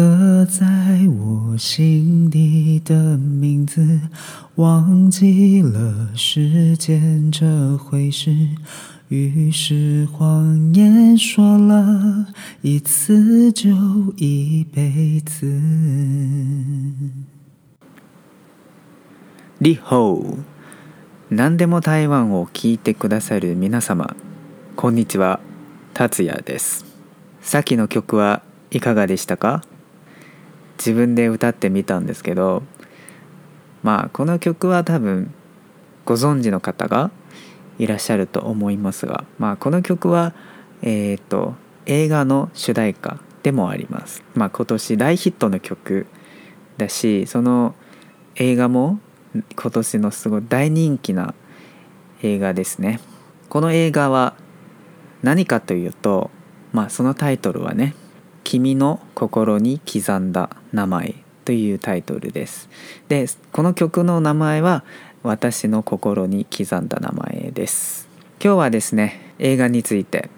刻在我心底的名字，忘记了时间这回事。于是谎言说了一次就一辈子。リホー何でも台湾を聞いてくださる皆様こんにちは達也ですさっきの曲はいかがでしたか？自分で歌ってみたんですけどまあこの曲は多分ご存知の方がいらっしゃると思いますが、まあ、この曲は、えーと、映画の主題歌でもあります。まあ、今年大ヒットの曲だしその映画も今年のすごい大人気な映画ですね。この映画は何かというと、まあ、そのタイトルはね「君の心に刻んだ名前」というタイトルです。でこの曲の名前は私の心に刻んだ名前です。今日はですね映画について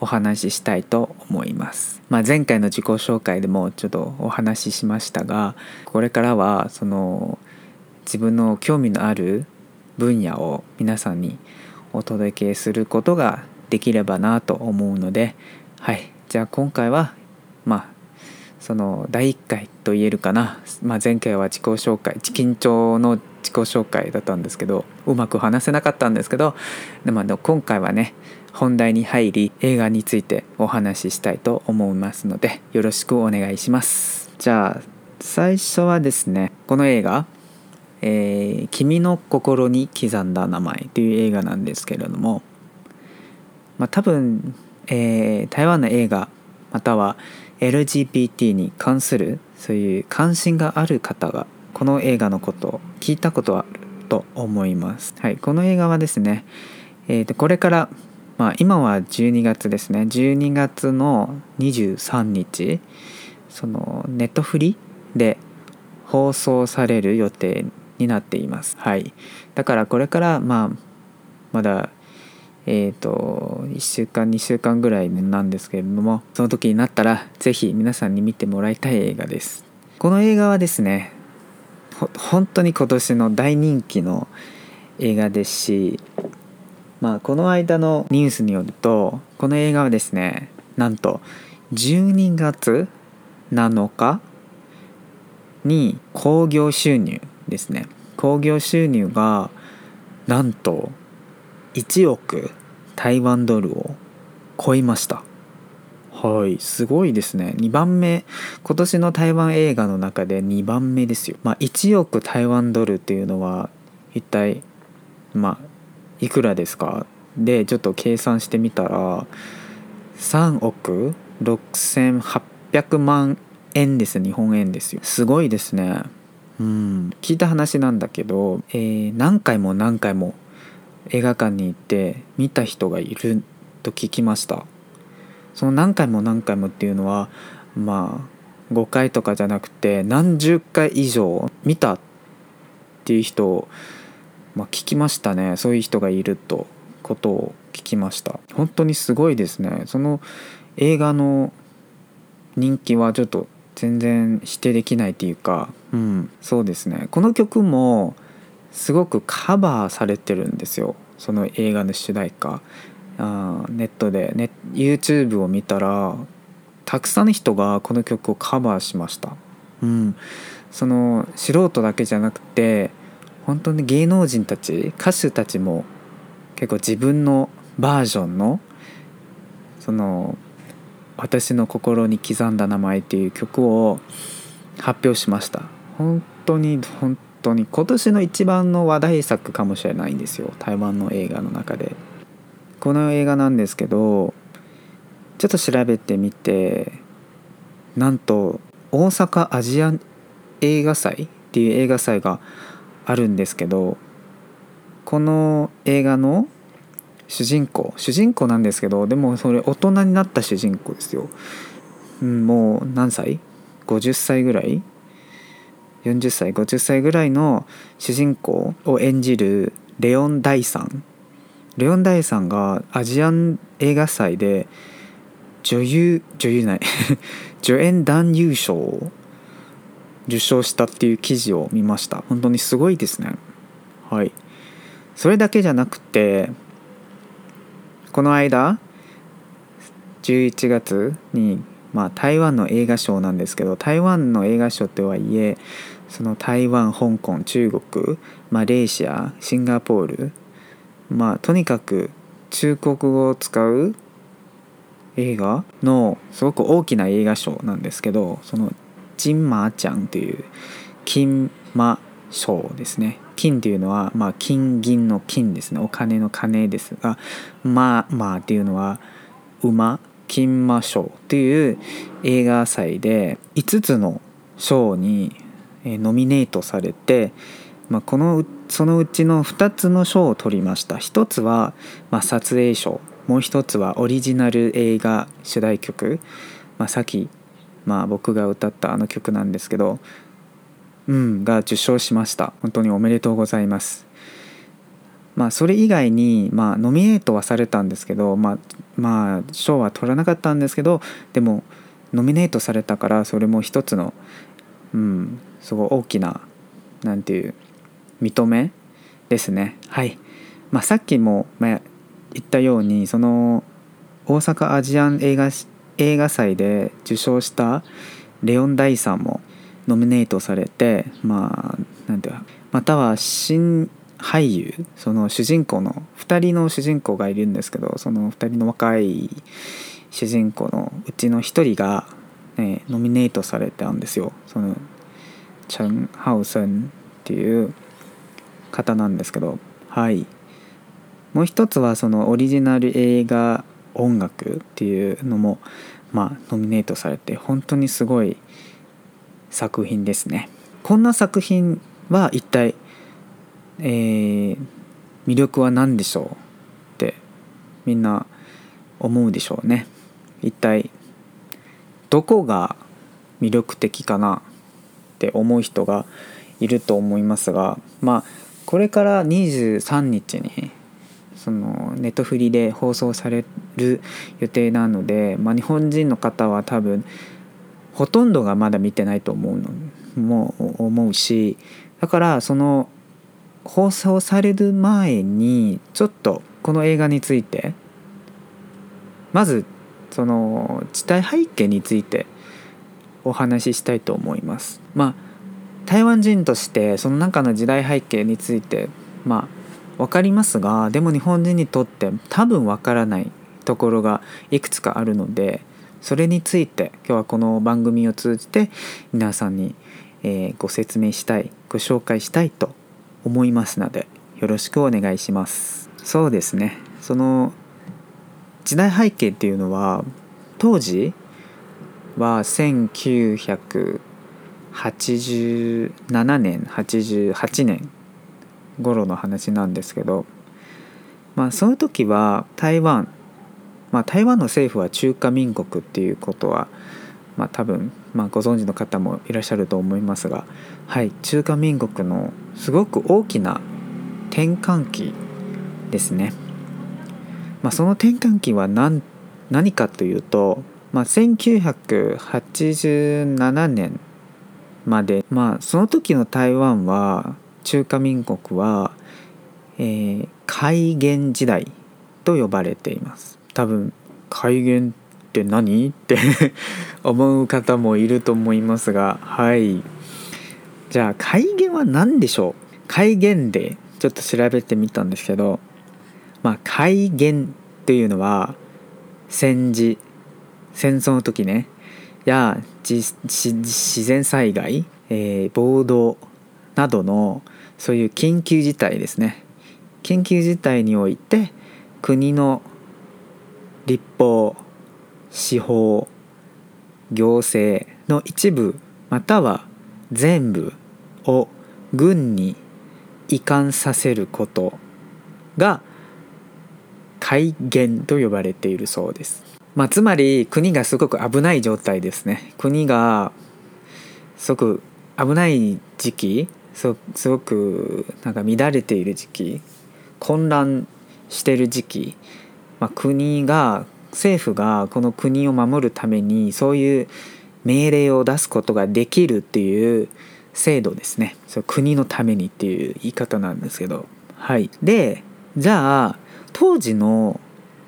お話ししたいと思います、まあ、前回の自己紹介でもちょっとお話ししましたがこれからはその自分の興味のある分野を皆さんにお届けすることができればなと思うのではい。じゃあ今回はその第1回と言えるかな、まあ、前回は自己紹介緊張の自己紹介だったんですけどうまく話せなかったんですけどでもあの今回はね本題に入り映画についてお話ししたいと思いますのでよろしくお願いします。じゃあ最初はですねこの映画「えー、君の心に刻んだ名前」という映画なんですけれども、まあ、多分、えー、台湾の映画または LGBT に関するそういう関心がある方がこの映画のことを聞いたことはあると思います。はい、この映画はですね、えー、とこれから、まあ、今は12月ですね12月の23日そのネットフリで放送される予定になっています。はい、だからこれからまあまだえーと、1週間2週間ぐらいなんですけれどもその時になったら是非皆さんに見てもらいたい映画です。この映画はですね本当に今年の大人気の映画ですしまあこの間のニュースによるとこの映画はですねなんと12月7日に興行収入ですね。興行収入がなんと1億台湾ドルを超えました。はい。すごいですね。2番目。今年の台湾映画の中で2番目ですよ。まあ1億台湾ドルっていうのは一体まあいくらですか？でちょっと計算してみたら3億6800万円です。日本円ですよ。すごいですね。うん。聞いた話なんだけど、えー、何回も何回も映画館に行って見た人がいると聞きました。その何回も何回もっていうのはまあ5回とかじゃなくて何十回以上見たっていう人を、まあ、聞きましたね。そういう人がいるとことを聞きました。本当にすごいですね。その映画の人気はちょっと全然否定できないっていうかうんそうですね。この曲もすごくカバーされてるんですよ。その映画の主題歌。あネットで、ね、YouTube を見たらたくさんの人がこの曲をカバーしました、うん、その素人だけじゃなくて本当に芸能人たち歌手たちも結構自分のバージョンのその「私の心に刻んだ名前」っていう曲を発表しました。本当に本当に今年の一番の話題作かもしれないんですよ。台湾の映画の中で。この映画なんですけどちょっと調べてみてなんと大阪アジア映画祭っていう映画祭があるんですけどこの映画の主人公主人公なんですけどでもそれ大人になった主人公ですよ、うん、もう何歳 ?50 歳ぐらい？40歳50歳ぐらいの主人公を演じるレオン・ダイさん。レオン・ダイさんがアジアン映画祭で女優女優ない 助演男優賞を受賞したっていう記事を見ました。本当にすごいですね。はい。それだけじゃなくてこの間11月に、まあ、台湾の映画賞なんですけど台湾の映画賞とはいえその台湾香港中国マレーシアシンガポールまあとにかく中国語を使う映画のすごく大きな映画賞なんですけどその金馬ちゃんという金馬賞ですね。金というのは、まあ、金銀の金ですね。お金の金ですがまあまあっていうのは馬金馬賞という映画祭で5つの賞にえノミネートされて、まあ、このそのうちの2つの賞を取りました。1つは、まあ、撮影賞。もう1つはオリジナル映画主題曲、まあ、さっき、まあ、僕が歌ったあの曲なんですけどうんが受賞しました。本当におめでとうございます。まあそれ以外にまあノミネートはされたんですけどまあまあ賞は取らなかったんですけどでもノミネートされたからそれも一つのうんすごい大きななんていう認めですね。はい。まあさっきも、まあ、言ったようにその大阪アジアン映画映画祭で受賞したレオン・ダイさんもノミネートされてまあなんていうまたは新俳優その主人公の2人の主人公がいるんですけどその2人の若い主人公のうちの1人が、ね、ノミネートされたんですよ。そのチャン・ハウセンっていう方なんですけどはい。もう一つはそのオリジナル映画音楽っていうのもまあノミネートされて本当にすごい作品ですね。こんな作品は一体、えー、魅力は何でしょうってみんな思うでしょうね。一体どこが魅力的かなって思う人がいると思いますがまあこれから23日にそのネットフリで放送される予定なので、まあ、日本人の方は多分ほとんどがまだ見てないと思うのも思うしだからその放送される前にちょっとこの映画についてまずその時代背景についてお話ししたいと思います。まあ台湾人としてその中の時代背景についてまあ分かりますがでも日本人にとって多分分からないところがいくつかあるのでそれについて今日はこの番組を通じて皆さんに、えー、ご説明したいご紹介したいと思いますのでよろしくお願いします。そうですね。その時代背景っていうのは当時は87年88年頃の話なんですけど、まあ、その時は台湾、まあ、台湾の政府は中華民国っていうことは、まあ、多分、まあ、ご存知の方もいらっしゃると思いますが、はい、中華民国のすごく大きな転換期ですね。まあ、その転換期は何何かというと、まあ、1987年まで、まあ、その時の台湾は中華民国は、えー、戒厳時代と呼ばれています。多分戒厳って何？って 思う方もいると思いますがはい。じゃあ戒厳は何でしょう？戒厳でちょっと調べてみたんですけどまあ戒厳っていうのは戦時戦争の時ね。や自然災害、えー、暴動などのそういう緊急事態ですね緊急事態において国の立法司法行政の一部または全部を軍に移管させることが戒厳と呼ばれているそうです。まあ、つまり国がすごく危ない状態ですね。国がすごく危ない時期すごくなんか乱れている時期混乱してる時期、まあ、国が政府がこの国を守るためにそういう命令を出すことができるっていう制度ですね。そ国のためにっていう言い方なんですけど。はい。でじゃあ当時の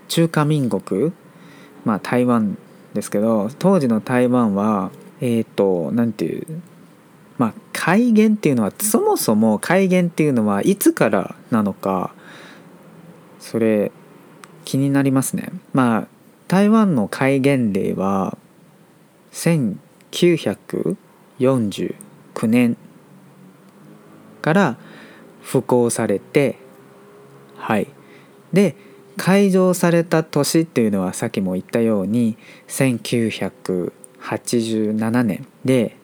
中華民国まあ台湾ですけど当時の台湾はえっ、ー、と何ていうまあ改元っていうのはそもそも改元っていうのはいつからなのかそれ気になりますね。まあ台湾の戒厳令は1949年から布行されてはい。で開場された年っていうのはさっきも言ったように1987年で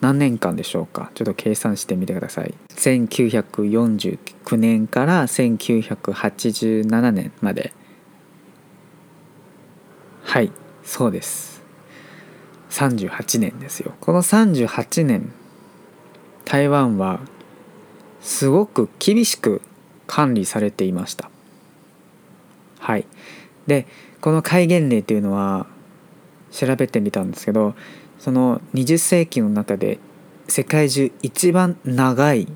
何年間でしょうか？ちょっと計算してみてください。1949年から1987年まで。はいそうです。38年ですよ。この38年台湾はすごく厳しく管理されていました。はい。でこの戒厳令というのは調べてみたんですけどその20世紀の中で世界中一番長い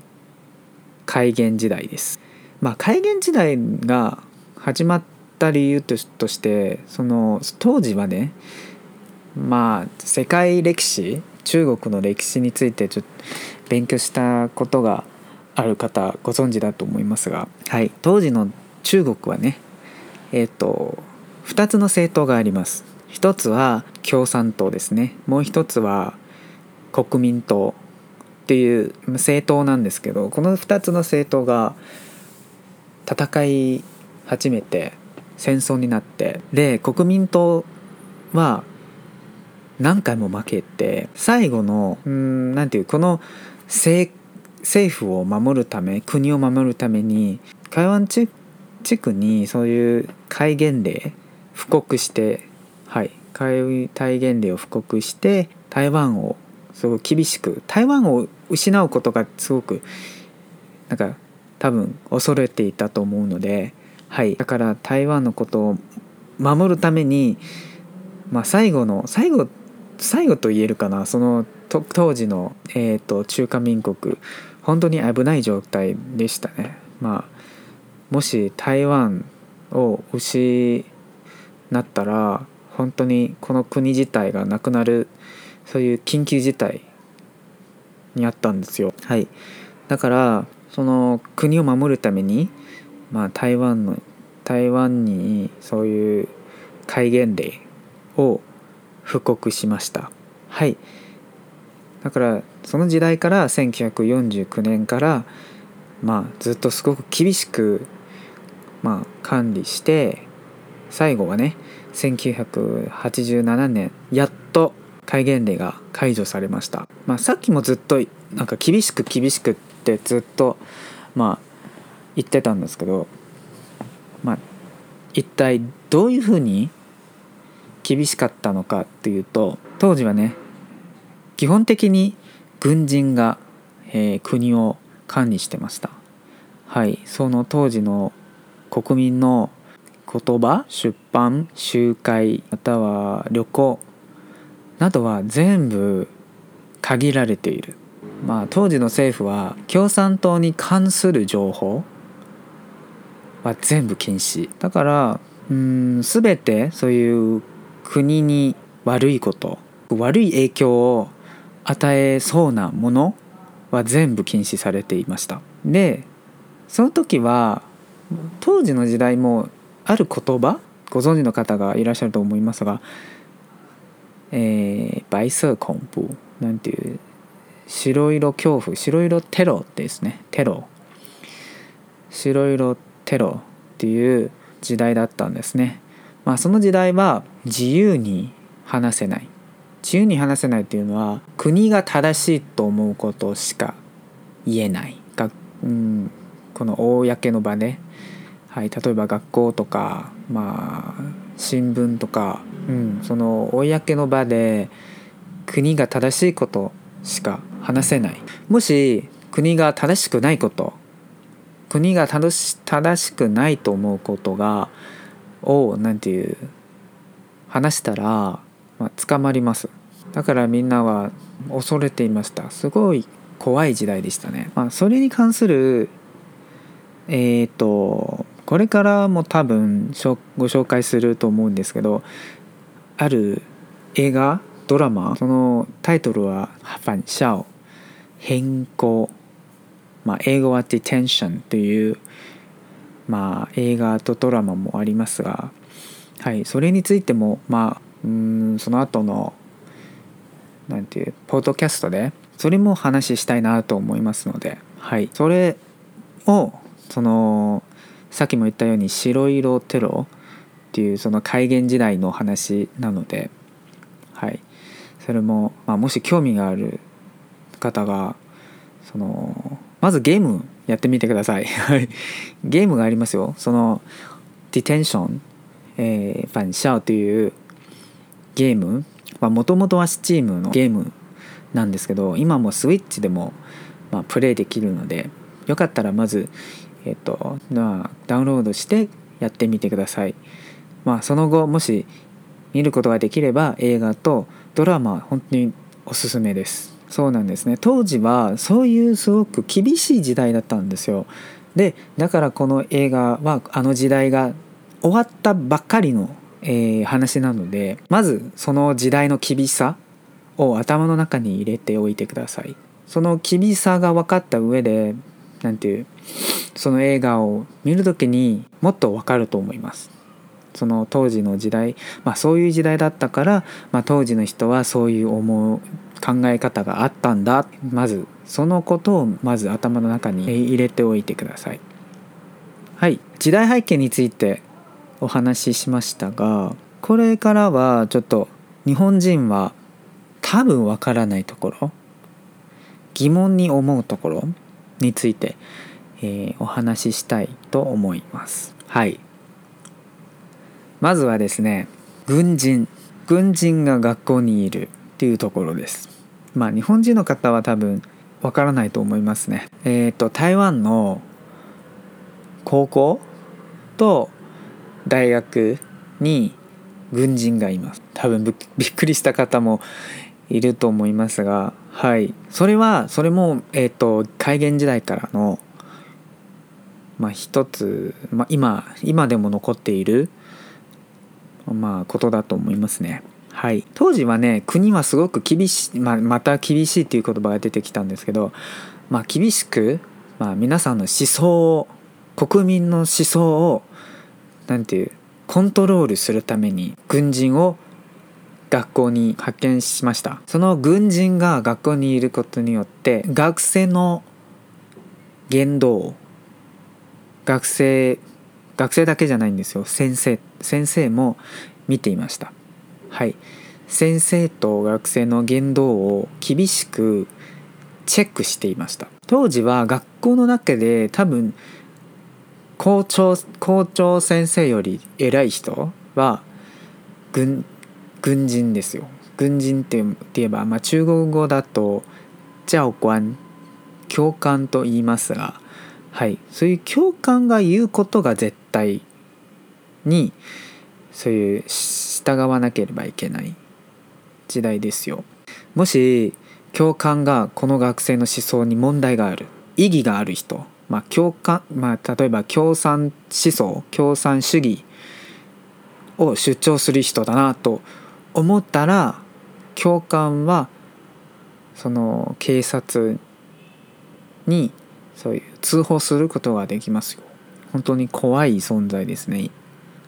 戒厳時代です。まあ戒厳時代が始まった理由としてその当時はねまあ世界歴史中国の歴史についてちょっと勉強したことがある方ご存知だと思いますが、はい、当時の中国はねえっ、ー、と2つの政党があります。一つは共産党ですね。もう一つは国民党っていう政党なんですけどこの2つの政党が戦い始めて戦争になってで国民党は何回も負けて最後のうんなんていうこの政府を守るため国を守るために台湾地地区にそういう戒厳令布告してはい戒厳令を布告して台湾をすごく厳しく台湾を失うことがすごくなんか多分恐れていたと思うのではい、だから台湾のことを守るために、まあ、最後の最後最後と言えるかなその当時の、えーと、中華民国本当に危ない状態でしたね。まあ、もし台湾を失ったら本当にこの国自体がなくなるそういう緊急事態にあったんですよ。はい、だからその国を守るためにまあ、台湾の台湾にそういう戒厳令を布告しました。はい。だからその時代から1949年からまあずっとすごく厳しくまあ管理して最後はね1987年やっと戒厳令が解除されました、まあ、さっきもずっとなんか厳しく厳しくってずっとまあ言ってたんですけどまあ一体どういうふうに厳しかったのかっていうと当時はね基本的に軍人が、えー、国を管理してました。はいその当時の国民の言葉出版集会または旅行などは全部限られている。まあ当時の政府は共産党に関する情報は全部禁止。だからうん全てそういう国に悪いこと悪い影響を与えそうなものは全部禁止されていました。でその時は当時の時代もある言葉ご存知の方がいらっしゃると思いますが「えー、白色恐怖」なんていう白色恐怖白色テロですね。テロ。白色テロっていう時代だったんですね。まあ、その時代は自由に話せない。自由に話せないっていうのは国が正しいと思うことしか言えない。が、うん、この公の場で、はい、例えば学校とか、まあ、新聞とか、うん、その公の場で国が正しいことしか話せない。もし国が正しくないこと国が正し正しくないと思うことがを何て言う話したら、まあ、捕まります。だからみんなは恐れていました。すごい怖い時代でしたね、まあ、それに関するえっ、ー、とこれからも多分ご紹介すると思うんですけどある映画ドラマそのタイトルは「ファンシャオ」変更まあ英語は「detention」というまあ映画とドラマもありますがはいそれについてもまあうんその後のなんていうポッドキャストでそれも話したいなと思いますのではいそれをそのさっきも言ったように白色テロっていうその戒厳時代の話なのではい。それも、まあ、もし興味がある方がそのまずゲームやってみてください。ゲームがありますよ。そのディテンション、えー、ファンシャオというゲーム。もともとは Steam のゲームなんですけど今も Switch でも、まあ、プレイできるのでよかったらまず、えっとまあ、ダウンロードしてやってみてください。まあ、その後もし見ることができれば映画とドラマ本当におすすめです。そうなんですね当時はそういうすごく厳しい時代だったんですよ。でだからこの映画はあの時代が終わったばっかりのえー、話なのでまずその時代の厳しさを頭の中に入れておいてくださいその厳しさが分かった上で何ていうその映画を見る時にもっと分かると思います。その当時の時代、まあ、そういう時代だったから、まあ、当時の人はそういう思う考え方があったんだ。まずそのことをまず頭の中に入れておいてください。はい。時代背景についてお話ししましたがこれからはちょっと日本人は多分わからないところ疑問に思うところについて、えー、お話ししたいと思います。はい。まずはですね軍人。軍人が学校にいるっていうところです。まあ日本人の方は多分わからないと思いますね。えっ、ー、と台湾の高校と大学に軍人がいます。多分 びっくりした方もいると思いますがはい。それはそれもえっ、ー、と戒厳時代からのまあ一つ、まあ、今今でも残っているまあことだと思いますね。はい。当時はね国はすごく厳しい、まあ、また厳しいっていう言葉が出てきたんですけどまあ厳しく、まあ、皆さんの思想を国民の思想を何ていうコントロールするために軍人を学校に派遣しました。その軍人が学校にいることによって学生の言動学生学生だけじゃないんですよ。先生先生も見ていました。はい。先生と学生の言動を厳しくチェックしていました。当時は学校の中で多分校長校長先生より偉い人は軍軍人ですよ。軍人って言えば、まあ、中国語だと教官教官と言いますがはい。そういう教官が言うことが絶対にそういう従わなければいけない時代ですよ。もし教官がこの学生の思想に問題がある意義がある人まあ、共感まあ、例えば共産思想共産主義を主張する人だなと思ったら教官はその警察にそういう通報することができますよ。本当に怖い存在ですね。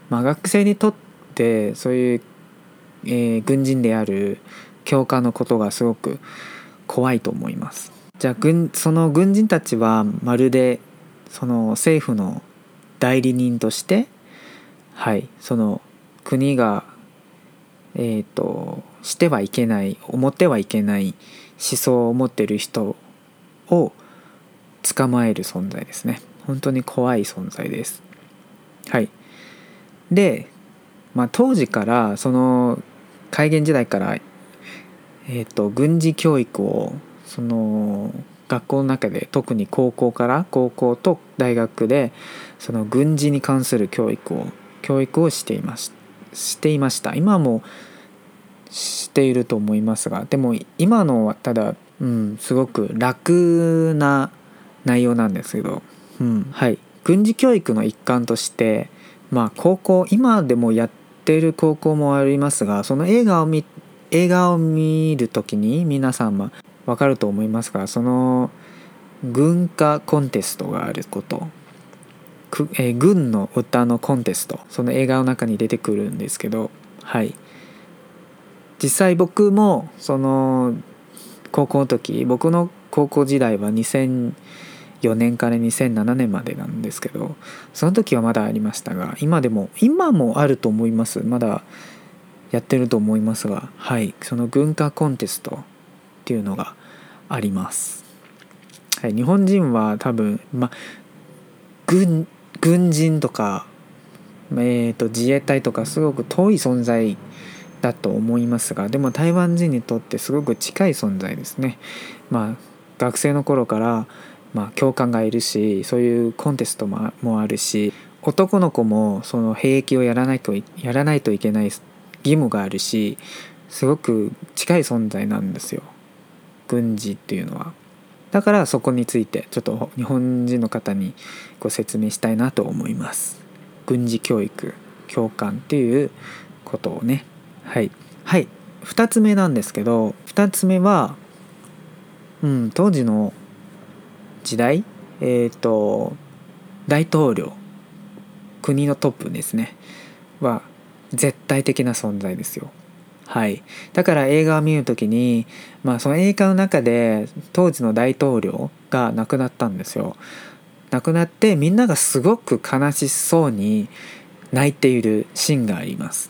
まあ、学生にとってそういう、えー、軍人である教官のことがすごく怖いと思います。じゃあ軍その軍人たちはまるでその政府の代理人としてはいその国がえっ、ー、としてはいけない思ってはいけない思想を持ってる人を捕まえる存在ですね。本当に怖い存在です。はい。で、まあ、当時からその戒厳時代からえっ、ー、と軍事教育をその学校の中で特に高校から高校と大学でその軍事に関する教育を教育をしていまししていました。今もしていると思いますがでも今のはただ、うん、すごく楽な内容なんですけど、うん、はい。軍事教育の一環としてまあ高校今でもやってる高校もありますがその映画を見映画を見る時に皆さんは分かると思いますがその軍歌コンテストがあること。えー、軍の歌のコンテスト。その映画の中に出てくるんですけどはい。実際僕もその高校の時僕の高校時代は4年から2007年までなんですけどその時はまだありましたが今でも今もあると思います。まだやってると思いますがはい。その軍歌コンテストっていうのがあります、はい、日本人は多分ま軍軍人とか、えーと、自衛隊とかすごく遠い存在だと思いますがでも台湾人にとってすごく近い存在ですね。まあ、学生の頃から、まあ、教官がいるしそういうコンテストももあるし男の子もその兵役をやらないとやらないといけない義務があるしすごく近い存在なんですよ軍事っていうのは。だからそこについてちょっと日本人の方にご説明したいなと思います。軍事教育教官っていうことをねはいはい2つ目なんですけど2つ目は、うん、当時の時代えっ、ー、と大統領国のトップですねは絶対的な存在ですよ。はい、だから映画を見る時に、まあ、その映画の中で当時の大統領が亡くなったんですよ。亡くなってみんながすごく悲しそうに泣いているシーンがあります。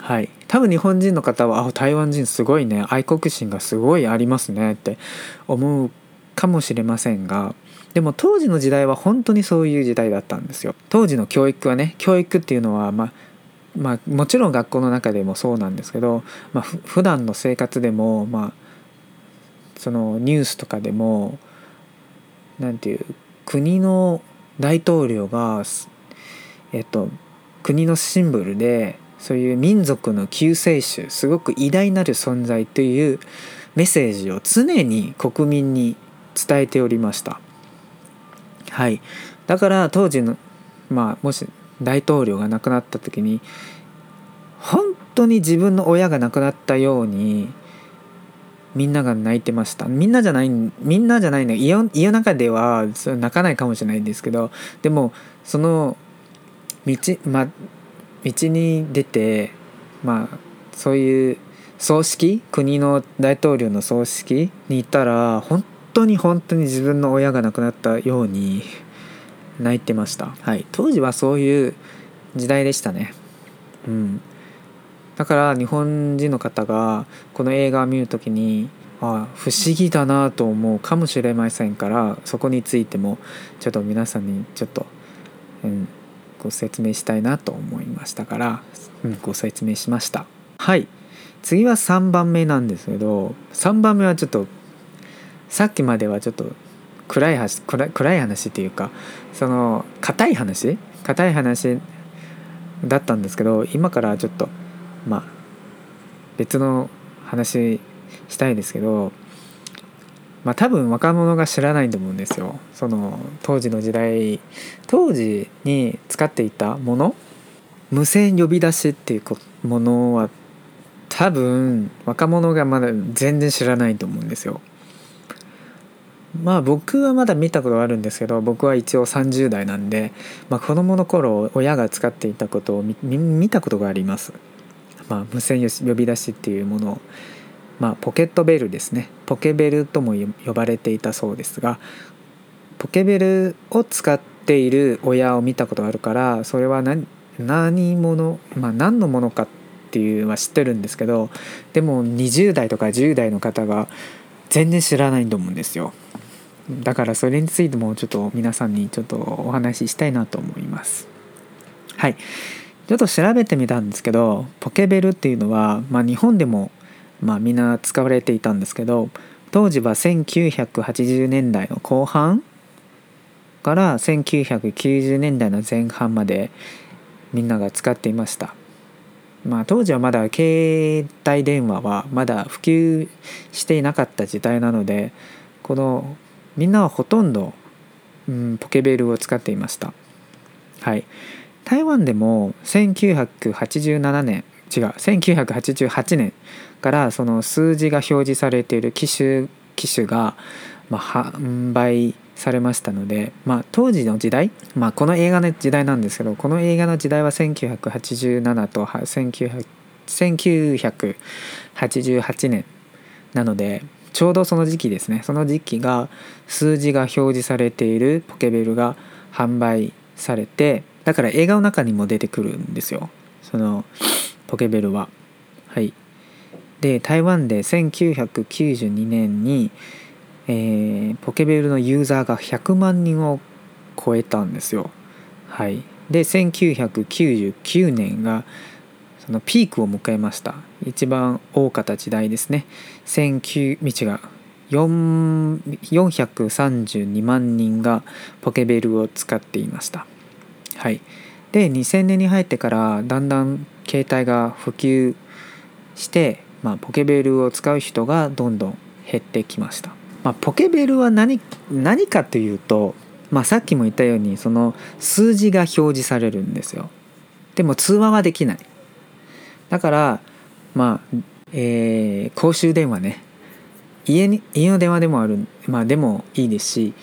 はい、多分日本人の方はあ台湾人すごいね愛国心がすごいありますねって思うかもしれませんがでも当時の時代は本当にそういう時代だったんですよ。当時の教育はね教育っていうのはまあまあ、もちろん学校の中でもそうなんですけど、まあ、普段の生活でも、まあ、そのニュースとかでもなんていう国の大統領が、えっと、国のシンボルでそういう民族の救世主すごく偉大なる存在というメッセージを常に国民に伝えておりました。はい、だから当時のまあもし大統領が亡くなった時に本当に自分の親が亡くなったようにみんなが泣いてました。みんなじゃないみんなじゃないの。家家の中では泣かないかもしれないんですけどでもその道,、ま、道に出てまあそういう葬式？国の大統領の葬式に行ったら本当に本当に自分の親が亡くなったように泣いてました、はい、当時はそういう時代でしたね。うん。だから日本人の方がこの映画を見る時にあ不思議だなと思うかもしれませんからそこについてもちょっと皆さんにちょっと、うん、ご説明したいなと思いましたから、うん、ご説明しました。はい。次は3番目なんですけど3番目はちょっとさっきまではちょっと暗い話暗い話っていうかその硬い話？硬い話だったんですけど今からちょっとまあ別の話したいですけどまあ多分若者が知らないと思うんですよ。その当時の時代当時に使っていたもの？無線呼び出しっていうものは多分若者がまだ全然知らないと思うんですよ。まあ僕はまだ見たことがあるんですけど僕は一応30代なんで、まあ、子供の頃親が使っていたことを見たことがあります。まあ、無線呼び出しっていうものを、まあ、ポケットベルですねポケベルとも呼ばれていたそうですがポケベルを使っている親を見たことがあるからそれは何何者、まあ、何のものかっていうのは知ってるんですけどでも20代とか10代の方が全然知らないと思うんですよ。だからそれについてもちょっと皆さんにちょっとお話ししたいなと思います。はい。ちょっと調べてみたんですけどポケベルっていうのは、まあ、日本でも、まあ、みんな使われていたんですけど当時は1980年代の後半から1990年代の前半までみんなが使っていましたまあ、当時はまだ携帯電話はまだ普及していなかった時代なのでこのみんなはほとんど、うん、ポケベルを使っていました。はい。台湾でも1987年違う1988年からその数字が表示されている機種機種が、まあ、販売されましたので、まあ、当時の時代、まあ、この映画の時代なんですけどこの映画の時代は1987と1988年なのでちょうどその時期ですね。その時期が数字が表示されているポケベルが販売されてだから映画の中にも出てくるんですよ。そのポケベルは。はい。で台湾で1992年にえー、ポケベルのユーザーが100万人を超えたんですよ。はい、で1999年がそのピークを迎えました。一番多かった時代ですね。19道が432万人がポケベルを使っていました。はい。で2000年に入ってからだんだん携帯が普及して、まあ、ポケベルを使う人がどんどん減ってきました。まあ、ポケベルは何何かというと、まあ、さっきも言ったようにその数字が表示されるんですよ。でも通話はできない。だからまあ、えー、公衆電話ね家に家の電話でもあるまあでもいいですし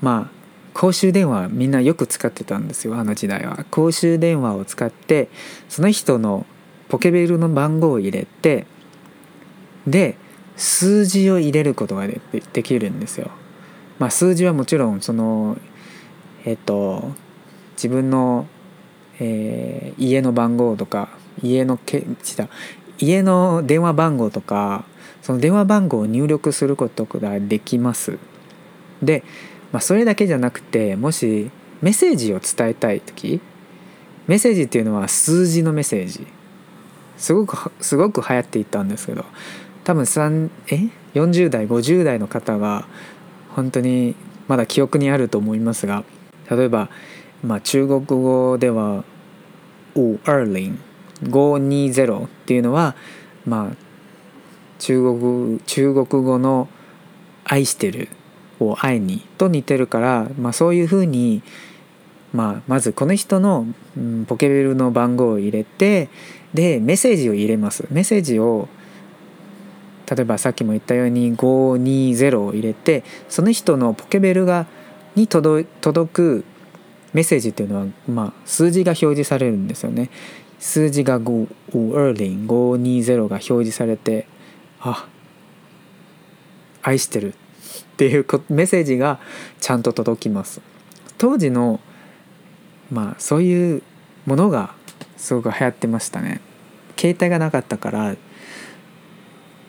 まあ公衆電話みんなよく使ってたんですよあの時代は公衆電話を使ってその人のポケベルの番号を入れてで数字を入れることがでできるんですよ。まあ、数字はもちろんそのえっと自分の、えー、家の番号とか家のけ家の電話番号とかその電話番号を入力することができます。で、まあ、それだけじゃなくてもしメッセージを伝えたい時メッセージっていうのは数字のメッセージ。すごくすごく流行っていったんですけど多分3え？40代50代の方が本当にまだ記憶にあると思いますが例えば、まあ、中国語では「五二零」520っていうのはまあ中国中国語の「愛してる」を「愛に」と似てるから、まあ、そういうふうに、まあ、まずこの人の、ポケベルの番号を入れてでメッセージを入れますメッセージを例えばさっきも言ったように520を入れてその人のポケベルがに届くメッセージっていうのは、まあ、数字が表示されるんですよね。数字が5 520が表示されてあ愛してるっていうメッセージがちゃんと届きます。当時のまあそういうものがすごく流行ってましたね。携帯がなかったから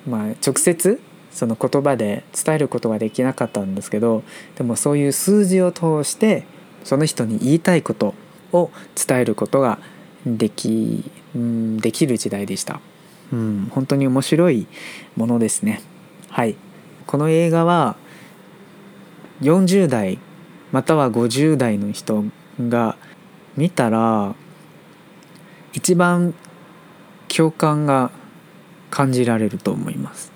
まあ、直接その言葉で伝えることができなかったんですけどでもそういう数字を通してその人に言いたいことを伝えることができ,、うん、できる時代でした、うん、本当に面白いものですね。はい。この映画は40代または50代の人が見たら一番共感が感じられると思います。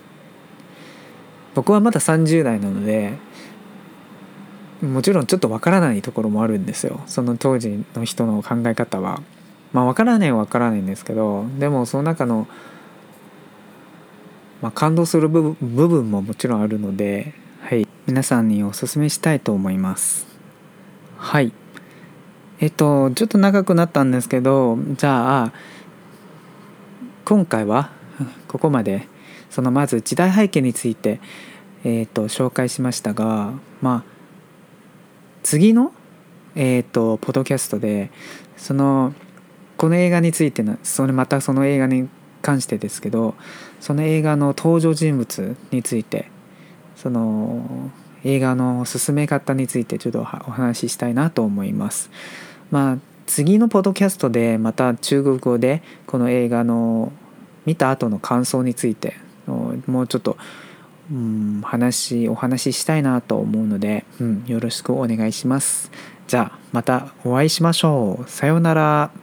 僕はまだ30代なのでもちろんちょっとわからないところもあるんですよ。その当時の人の考え方はまあわからないはわからないんですけどでもその中の、まあ、感動する部分ももちろんあるので、はい、皆さんにおすすめしたいと思います。はい。えっとちょっと長くなったんですけどじゃあ今回はここまでそのまず時代背景について、えーと、紹介しましたがまあ次の、えーと、ポッドキャストでそのこの映画についてのそれまたその映画に関してですけどその映画の登場人物についてその映画の進め方についてちょっとお話ししたいなと思います。まあ次のポッドキャストでまた中国語でこの映画の見た後の感想についてもうちょっと、うん、話お話ししたいなと思うので、うん、よろしくお願いします。じゃあまたお会いしましょう。さようなら。